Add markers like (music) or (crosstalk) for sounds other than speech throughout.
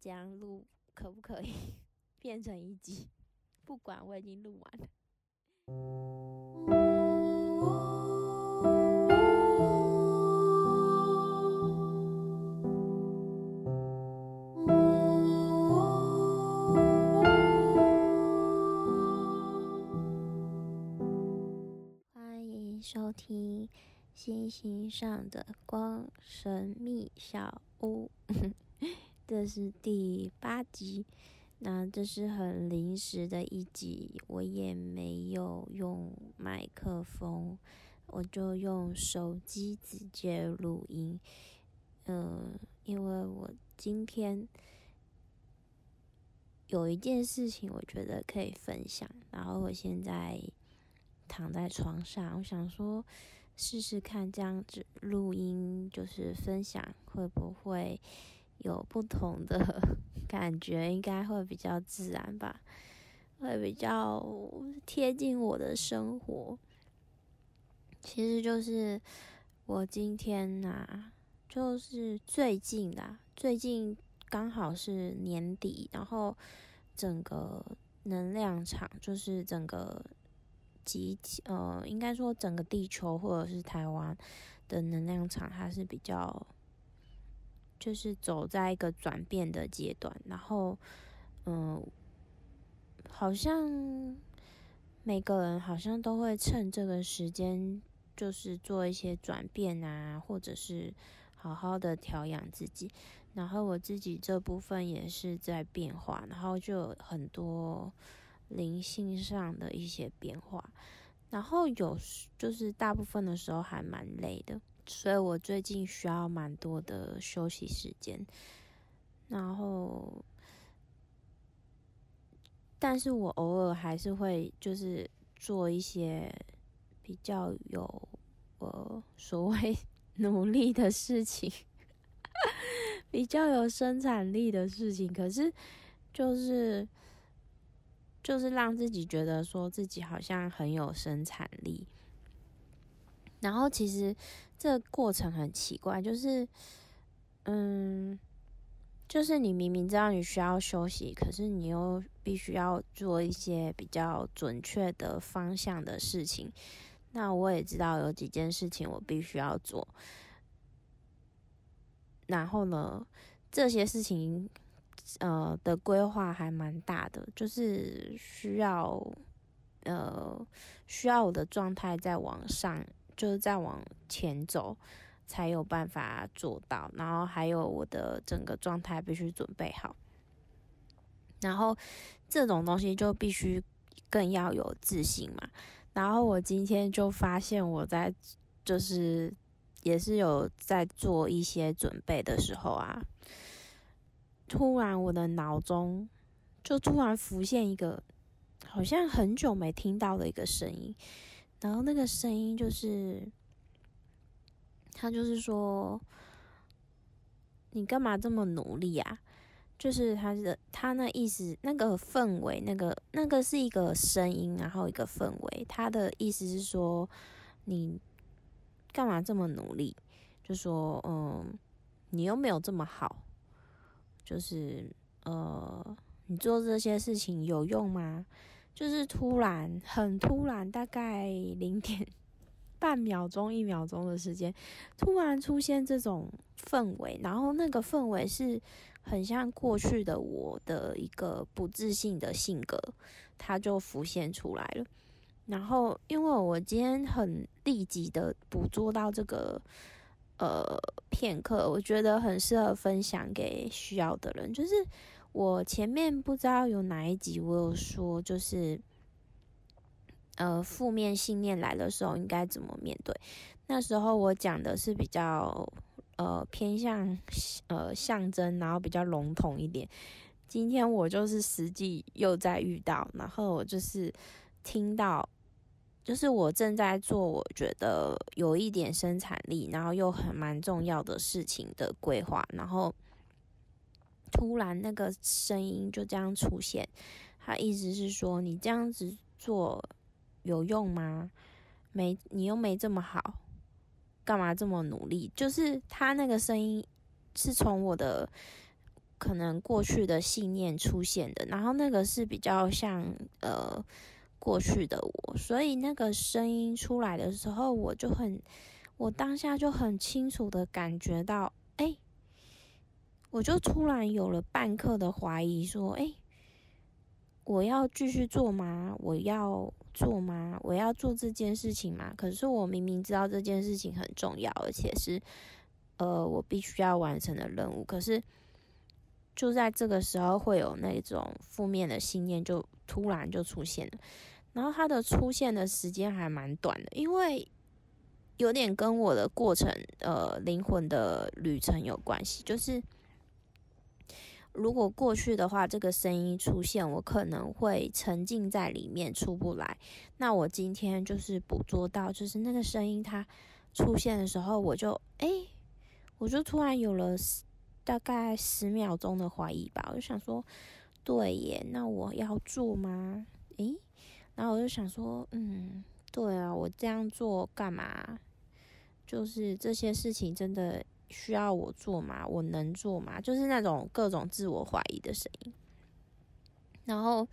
这样录可不可以 (laughs) 变成一集？不管我已经录完了。欢迎收听星星上的光神秘小屋，这是第八集。那这是很临时的一集，我也没有用麦克风，我就用手机直接录音。嗯，因为我今天有一件事情，我觉得可以分享。然后我现在躺在床上，我想说试试看这样子录音，就是分享会不会有不同的 (laughs) 感觉，应该会比较自然吧，会比较贴近我的生活。其实就是我今天呐、就是最近啦，最近刚好是年底，然后整个能量场就是整个集体，呃，应该说整个地球或者是台湾的能量场，它是比较就是走在一个转变的阶段，然后，嗯，好像每个人好像都会趁这个时间，就是做一些转变啊，或者是好好的调养自己。然后我自己这部分也是在变化，然后就有很多灵性上的一些变化。然后有就是大部分的时候还蛮累的，所以我最近需要蛮多的休息时间。然后，但是我偶尔还是会就是做一些比较有呃所谓努力的事情，(laughs) 比较有生产力的事情。可是就是就是让自己觉得说自己好像很有生产力。然后其实这过程很奇怪，就是嗯。就是你明明知道你需要休息，可是你又必须要做一些比较准确的方向的事情。那我也知道有几件事情我必须要做，然后呢，这些事情呃的规划还蛮大的，就是需要呃需要我的状态再往上，就是再往前走。才有办法做到，然后还有我的整个状态必须准备好，然后这种东西就必须更要有自信嘛。然后我今天就发现我在就是也是有在做一些准备的时候啊，突然我的脑中就突然浮现一个好像很久没听到的一个声音，然后那个声音就是。他就是说，你干嘛这么努力啊？就是他的他那意思，那个氛围，那个那个是一个声音，然后一个氛围。他的意思是说，你干嘛这么努力？就说，嗯，你又没有这么好，就是呃，你做这些事情有用吗？就是突然，很突然，大概零点。半秒钟、一秒钟的时间，突然出现这种氛围，然后那个氛围是很像过去的我的一个不自信的性格，它就浮现出来了。然后，因为我今天很立即的捕捉到这个呃片刻，我觉得很适合分享给需要的人。就是我前面不知道有哪一集我有说，就是。呃，负面信念来的时候应该怎么面对？那时候我讲的是比较呃偏向呃象征，然后比较笼统一点。今天我就是实际又在遇到，然后我就是听到，就是我正在做我觉得有一点生产力，然后又很蛮重要的事情的规划，然后突然那个声音就这样出现，他意思是说你这样子做。有用吗？没，你又没这么好，干嘛这么努力？就是他那个声音是从我的可能过去的信念出现的，然后那个是比较像呃过去的我，所以那个声音出来的时候，我就很，我当下就很清楚的感觉到，哎，我就突然有了半刻的怀疑，说，哎，我要继续做吗？我要做吗？我要做这件事情吗？可是我明明知道这件事情很重要，而且是。呃，我必须要完成的任务，可是就在这个时候，会有那种负面的信念就突然就出现了。然后它的出现的时间还蛮短的，因为有点跟我的过程，呃，灵魂的旅程有关系。就是如果过去的话，这个声音出现，我可能会沉浸在里面出不来。那我今天就是捕捉到，就是那个声音它出现的时候，我就哎。我就突然有了大概十秒钟的怀疑吧，我就想说，对耶，那我要做吗？诶，然后我就想说，嗯，对啊，我这样做干嘛？就是这些事情真的需要我做吗？我能做吗？就是那种各种自我怀疑的声音。然后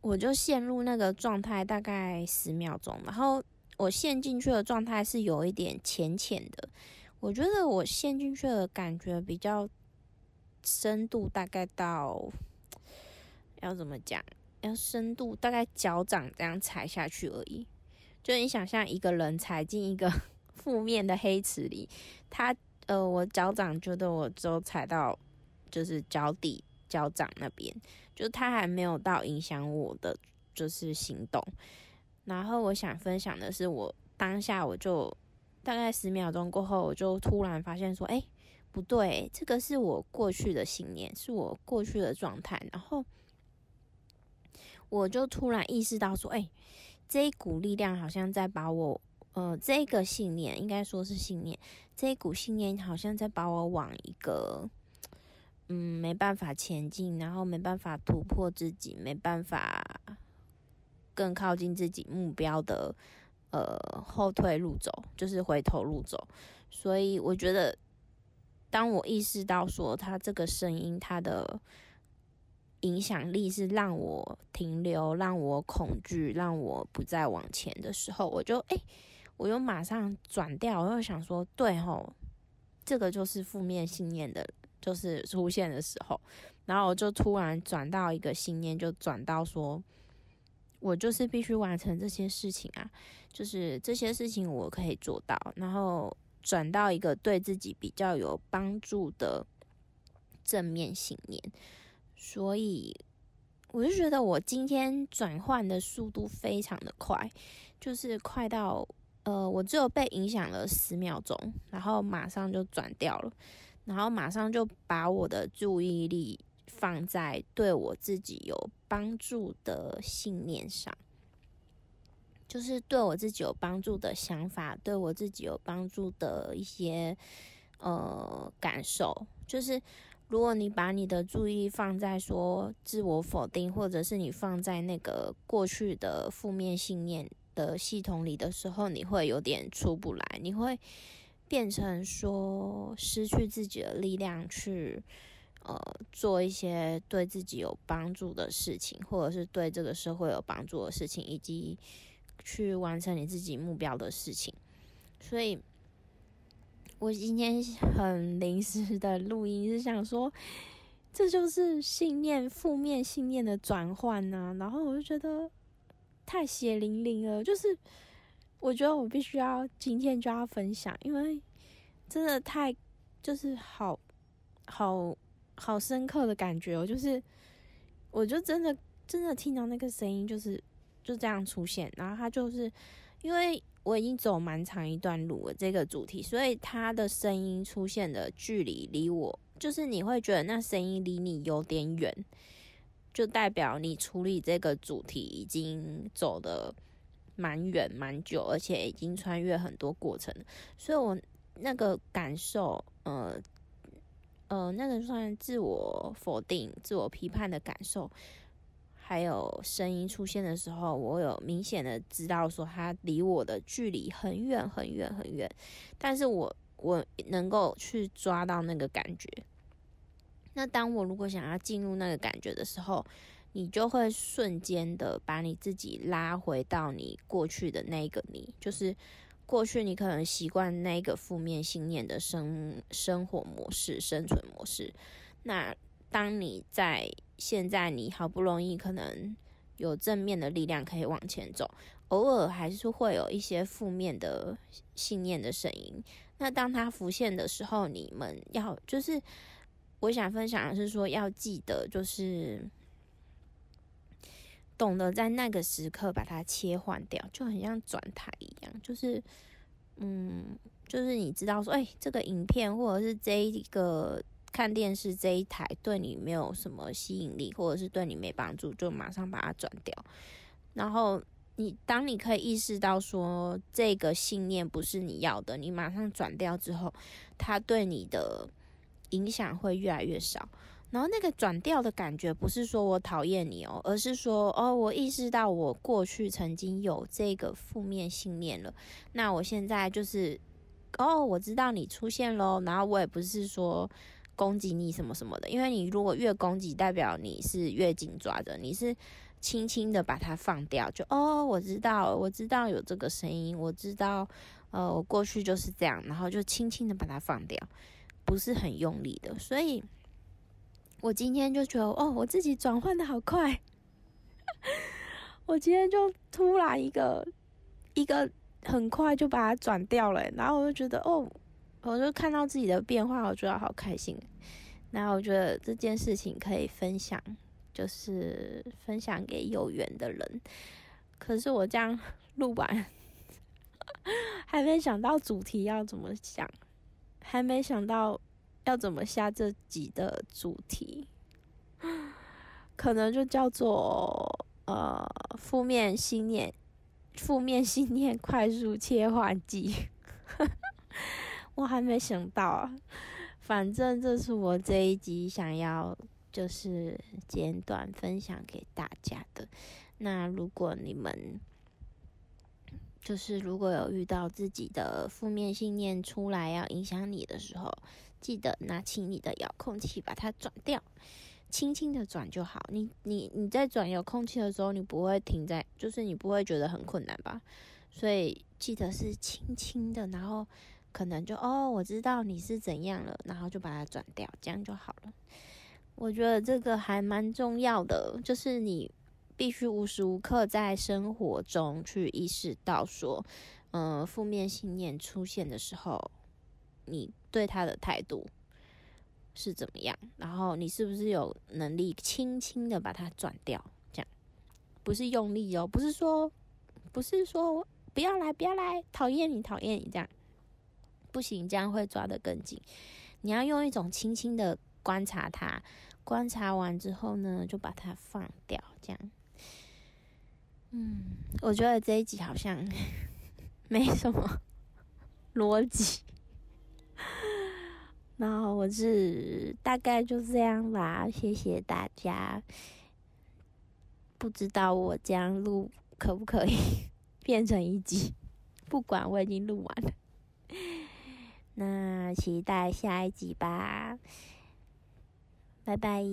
我就陷入那个状态，大概十秒钟。然后我陷进去的状态是有一点浅浅的。我觉得我陷进去的感觉比较深度，大概到要怎么讲？要深度大概脚掌这样踩下去而已。就你想象一个人踩进一个负面的黑池里，他呃，我脚掌觉得我只有踩到就是脚底脚掌那边，就他还没有到影响我的就是行动。然后我想分享的是，我当下我就。大概十秒钟过后，我就突然发现说：“哎，不对，这个是我过去的信念，是我过去的状态。”然后我就突然意识到说：“哎，这一股力量好像在把我……呃，这个信念应该说是信念，这一股信念好像在把我往一个……嗯，没办法前进，然后没办法突破自己，没办法更靠近自己目标的。”呃，后退路走就是回头路走，所以我觉得，当我意识到说他这个声音，他的影响力是让我停留、让我恐惧、让我不再往前的时候，我就哎，我又马上转掉，我又想说，对吼，这个就是负面信念的，就是出现的时候，然后我就突然转到一个信念，就转到说。我就是必须完成这些事情啊，就是这些事情我可以做到，然后转到一个对自己比较有帮助的正面信念，所以我就觉得我今天转换的速度非常的快，就是快到呃，我只有被影响了十秒钟，然后马上就转掉了，然后马上就把我的注意力。放在对我自己有帮助的信念上，就是对我自己有帮助的想法，对我自己有帮助的一些呃感受。就是如果你把你的注意放在说自我否定，或者是你放在那个过去的负面信念的系统里的时候，你会有点出不来，你会变成说失去自己的力量去。呃，做一些对自己有帮助的事情，或者是对这个社会有帮助的事情，以及去完成你自己目标的事情。所以，我今天很临时的录音，是想说，这就是信念负面信念的转换呢。然后我就觉得太血淋淋了，就是我觉得我必须要今天就要分享，因为真的太就是好好。好深刻的感觉哦，就是，我就真的真的听到那个声音，就是就这样出现，然后他就是因为我已经走蛮长一段路了，这个主题，所以他的声音出现的距离离我，就是你会觉得那声音离你有点远，就代表你处理这个主题已经走的蛮远蛮久，而且已经穿越很多过程，所以我那个感受，呃。呃，那个算自我否定、自我批判的感受，还有声音出现的时候，我有明显的知道说他离我的距离很远很远很远，但是我我能够去抓到那个感觉，那当我如果想要进入那个感觉的时候，你就会瞬间的把你自己拉回到你过去的那个你，就是过去你可能习惯那个负面信念的生生活模式、生存模式。那当你在现在，你好不容易可能有正面的力量可以往前走，偶尔还是会有一些负面的信念的声音。那当它浮现的时候，你们要就是我想分享的是说，要记得就是懂得在那个时刻把它切换掉，就很像转台一样，就是嗯，就是你知道说，哎，这个影片或者是这一个。看电视这一台对你没有什么吸引力，或者是对你没帮助，就马上把它转掉。然后你当你可以意识到说这个信念不是你要的，你马上转掉之后，它对你的影响会越来越少。然后那个转调的感觉不是说我讨厌你哦，而是说哦，我意识到我过去曾经有这个负面信念了。那我现在就是哦，我知道你出现喽。然后我也不是说。攻击你什么什么的，因为你如果越攻击，代表你是越紧抓着，你是轻轻的把它放掉，就哦，我知道，我知道有这个声音，我知道，呃，我过去就是这样，然后就轻轻的把它放掉，不是很用力的，所以我今天就觉得，哦，我自己转换的好快，(laughs) 我今天就突然一个一个很快就把它转掉了，然后我就觉得，哦。我就看到自己的变化，我觉得好开心。那我觉得这件事情可以分享，就是分享给有缘的人。可是我这样 (laughs) 录完，(laughs) 还没想到主题要怎么讲，还没想到要怎么下这集的主题，可能就叫做呃负面信念，负面信念快速切换机。(laughs) 我还没想到啊，反正这是我这一集想要就是简短分享给大家的。那如果你们就是如果有遇到自己的负面信念出来要影响你的时候，记得拿起你的遥控器把它转掉，轻轻的转就好。你你你在转遥控器的时候，你不会停在，就是你不会觉得很困难吧？所以记得是轻轻的，然后。可能就哦，我知道你是怎样了，然后就把它转掉，这样就好了。我觉得这个还蛮重要的，就是你必须无时无刻在生活中去意识到说，嗯，负面信念出现的时候，你对他的态度是怎么样，然后你是不是有能力轻轻的把它转掉？这样不是用力哦，不是说，不是说不要来，不要来，讨厌你，讨厌你这样。不行，这样会抓得更紧。你要用一种轻轻的观察它，观察完之后呢，就把它放掉。这样，嗯，我觉得这一集好像 (laughs) 没什么逻辑。然后我是大概就这样吧，谢谢大家。不知道我这样录可不可以 (laughs) 变成一集？不管，我已经录完了。那期待下一集吧，拜拜。